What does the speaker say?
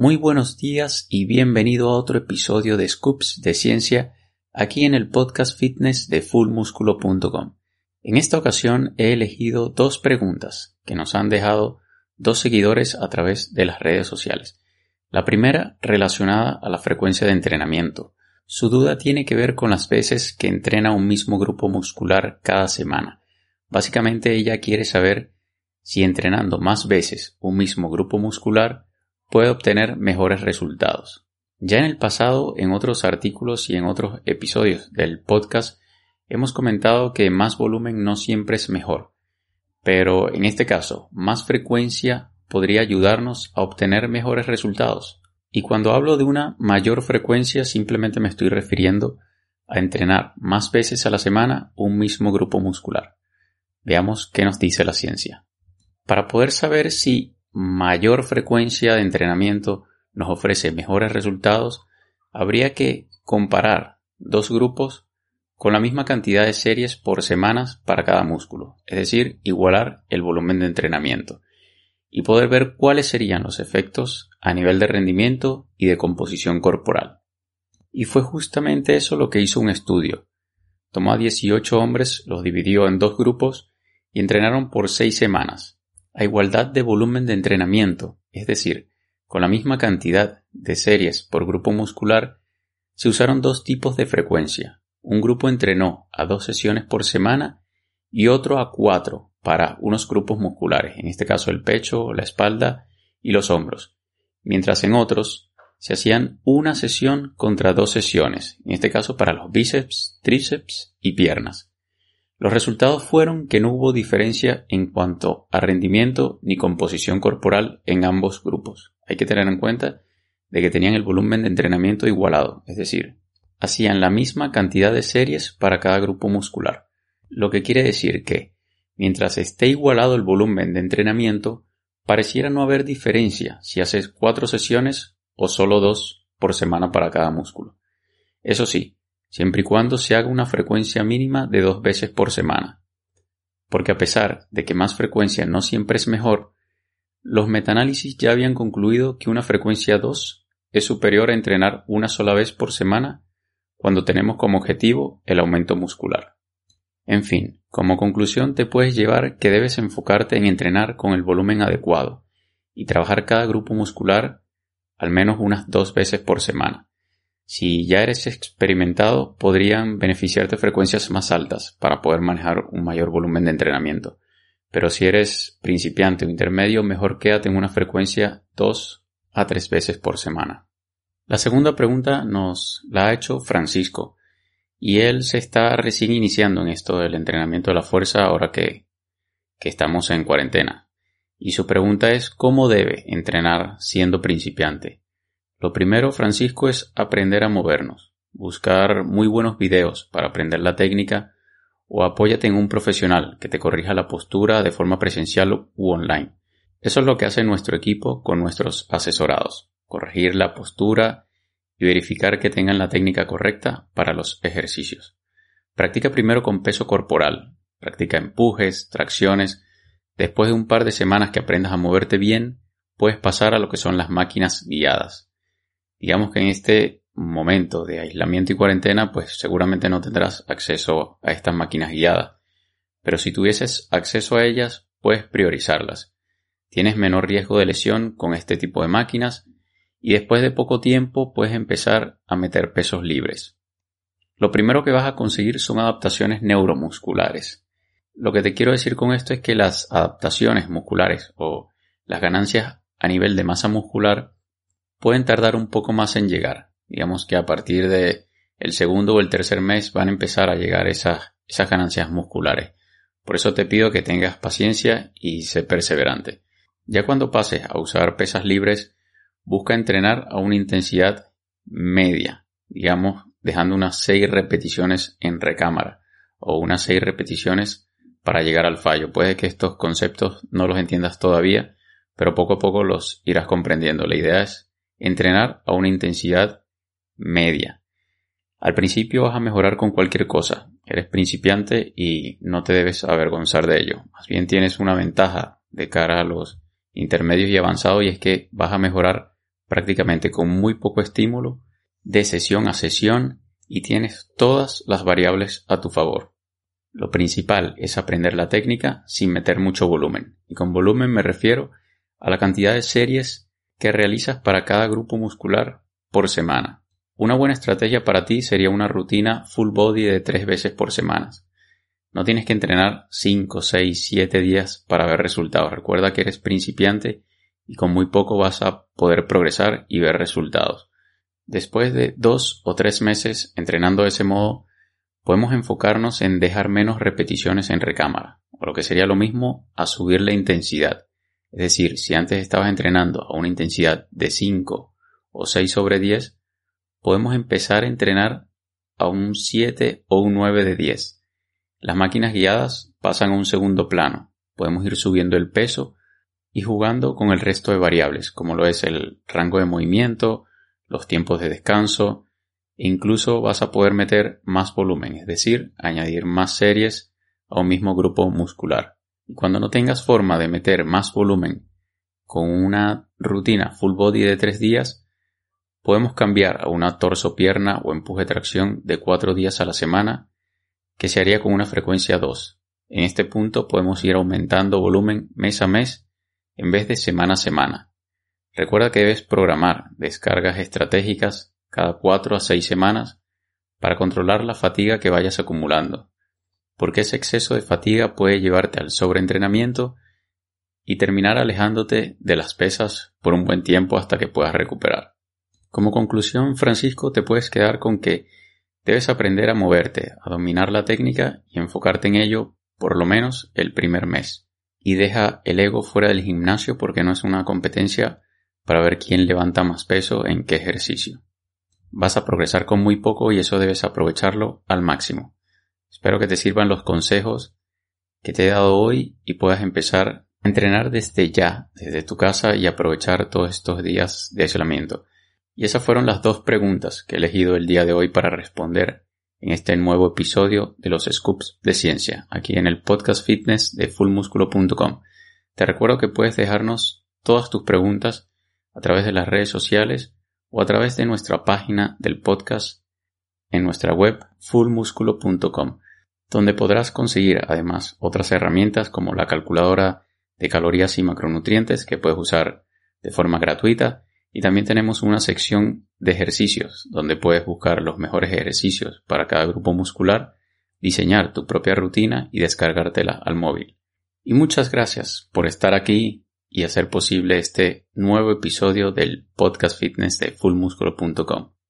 Muy buenos días y bienvenido a otro episodio de Scoops de Ciencia aquí en el podcast fitness de fullmusculo.com. En esta ocasión he elegido dos preguntas que nos han dejado dos seguidores a través de las redes sociales. La primera relacionada a la frecuencia de entrenamiento. Su duda tiene que ver con las veces que entrena un mismo grupo muscular cada semana. Básicamente ella quiere saber si entrenando más veces un mismo grupo muscular puede obtener mejores resultados. Ya en el pasado, en otros artículos y en otros episodios del podcast, hemos comentado que más volumen no siempre es mejor, pero en este caso, más frecuencia podría ayudarnos a obtener mejores resultados. Y cuando hablo de una mayor frecuencia, simplemente me estoy refiriendo a entrenar más veces a la semana un mismo grupo muscular. Veamos qué nos dice la ciencia. Para poder saber si mayor frecuencia de entrenamiento nos ofrece mejores resultados, habría que comparar dos grupos con la misma cantidad de series por semanas para cada músculo, es decir, igualar el volumen de entrenamiento, y poder ver cuáles serían los efectos a nivel de rendimiento y de composición corporal. Y fue justamente eso lo que hizo un estudio. Tomó a 18 hombres, los dividió en dos grupos y entrenaron por seis semanas, a igualdad de volumen de entrenamiento, es decir, con la misma cantidad de series por grupo muscular, se usaron dos tipos de frecuencia. Un grupo entrenó a dos sesiones por semana y otro a cuatro para unos grupos musculares, en este caso el pecho, la espalda y los hombros, mientras en otros se hacían una sesión contra dos sesiones, en este caso para los bíceps, tríceps y piernas. Los resultados fueron que no hubo diferencia en cuanto a rendimiento ni composición corporal en ambos grupos. Hay que tener en cuenta de que tenían el volumen de entrenamiento igualado, es decir, hacían la misma cantidad de series para cada grupo muscular. Lo que quiere decir que, mientras esté igualado el volumen de entrenamiento, pareciera no haber diferencia si haces cuatro sesiones o solo dos por semana para cada músculo. Eso sí, siempre y cuando se haga una frecuencia mínima de dos veces por semana. Porque a pesar de que más frecuencia no siempre es mejor, los metaanálisis ya habían concluido que una frecuencia 2 es superior a entrenar una sola vez por semana cuando tenemos como objetivo el aumento muscular. En fin, como conclusión te puedes llevar que debes enfocarte en entrenar con el volumen adecuado y trabajar cada grupo muscular al menos unas dos veces por semana. Si ya eres experimentado, podrían beneficiarte frecuencias más altas para poder manejar un mayor volumen de entrenamiento. Pero si eres principiante o intermedio, mejor quédate en una frecuencia 2 a 3 veces por semana. La segunda pregunta nos la ha hecho Francisco, y él se está recién iniciando en esto del entrenamiento de la fuerza ahora que, que estamos en cuarentena. Y su pregunta es ¿cómo debe entrenar siendo principiante? Lo primero, Francisco, es aprender a movernos, buscar muy buenos videos para aprender la técnica o apóyate en un profesional que te corrija la postura de forma presencial u online. Eso es lo que hace nuestro equipo con nuestros asesorados, corregir la postura y verificar que tengan la técnica correcta para los ejercicios. Practica primero con peso corporal, practica empujes, tracciones. Después de un par de semanas que aprendas a moverte bien, puedes pasar a lo que son las máquinas guiadas. Digamos que en este momento de aislamiento y cuarentena, pues seguramente no tendrás acceso a estas máquinas guiadas. Pero si tuvieses acceso a ellas, puedes priorizarlas. Tienes menor riesgo de lesión con este tipo de máquinas y después de poco tiempo puedes empezar a meter pesos libres. Lo primero que vas a conseguir son adaptaciones neuromusculares. Lo que te quiero decir con esto es que las adaptaciones musculares o las ganancias a nivel de masa muscular pueden tardar un poco más en llegar. Digamos que a partir de el segundo o el tercer mes van a empezar a llegar esas, esas ganancias musculares. Por eso te pido que tengas paciencia y sé perseverante. Ya cuando pases a usar pesas libres, busca entrenar a una intensidad media, digamos, dejando unas 6 repeticiones en recámara o unas 6 repeticiones para llegar al fallo. Puede que estos conceptos no los entiendas todavía, pero poco a poco los irás comprendiendo. La idea es Entrenar a una intensidad media. Al principio vas a mejorar con cualquier cosa. Eres principiante y no te debes avergonzar de ello. Más bien tienes una ventaja de cara a los intermedios y avanzados y es que vas a mejorar prácticamente con muy poco estímulo, de sesión a sesión y tienes todas las variables a tu favor. Lo principal es aprender la técnica sin meter mucho volumen. Y con volumen me refiero a la cantidad de series que realizas para cada grupo muscular por semana. Una buena estrategia para ti sería una rutina full body de tres veces por semana. No tienes que entrenar 5, 6, 7 días para ver resultados. Recuerda que eres principiante y con muy poco vas a poder progresar y ver resultados. Después de dos o tres meses entrenando de ese modo, podemos enfocarnos en dejar menos repeticiones en recámara, o lo que sería lo mismo a subir la intensidad. Es decir, si antes estabas entrenando a una intensidad de 5 o 6 sobre 10, podemos empezar a entrenar a un 7 o un 9 de 10. Las máquinas guiadas pasan a un segundo plano. Podemos ir subiendo el peso y jugando con el resto de variables, como lo es el rango de movimiento, los tiempos de descanso, e incluso vas a poder meter más volumen, es decir, añadir más series a un mismo grupo muscular. Y cuando no tengas forma de meter más volumen con una rutina full body de tres días, podemos cambiar a una torso-pierna o empuje tracción de cuatro días a la semana, que se haría con una frecuencia 2. En este punto podemos ir aumentando volumen mes a mes en vez de semana a semana. Recuerda que debes programar descargas estratégicas cada 4 a 6 semanas para controlar la fatiga que vayas acumulando, porque ese exceso de fatiga puede llevarte al sobreentrenamiento y terminar alejándote de las pesas por un buen tiempo hasta que puedas recuperar. Como conclusión, Francisco, te puedes quedar con que debes aprender a moverte, a dominar la técnica y enfocarte en ello por lo menos el primer mes y deja el ego fuera del gimnasio porque no es una competencia para ver quién levanta más peso en qué ejercicio. Vas a progresar con muy poco y eso debes aprovecharlo al máximo. Espero que te sirvan los consejos que te he dado hoy y puedas empezar a entrenar desde ya, desde tu casa y aprovechar todos estos días de aislamiento. Y esas fueron las dos preguntas que he elegido el día de hoy para responder en este nuevo episodio de los Scoops de Ciencia, aquí en el podcast fitness de fullmusculo.com. Te recuerdo que puedes dejarnos todas tus preguntas a través de las redes sociales o a través de nuestra página del podcast en nuestra web fullmusculo.com, donde podrás conseguir además otras herramientas como la calculadora de calorías y macronutrientes que puedes usar de forma gratuita y también tenemos una sección de ejercicios donde puedes buscar los mejores ejercicios para cada grupo muscular, diseñar tu propia rutina y descargártela al móvil. Y muchas gracias por estar aquí y hacer posible este nuevo episodio del podcast fitness de fullmusculo.com.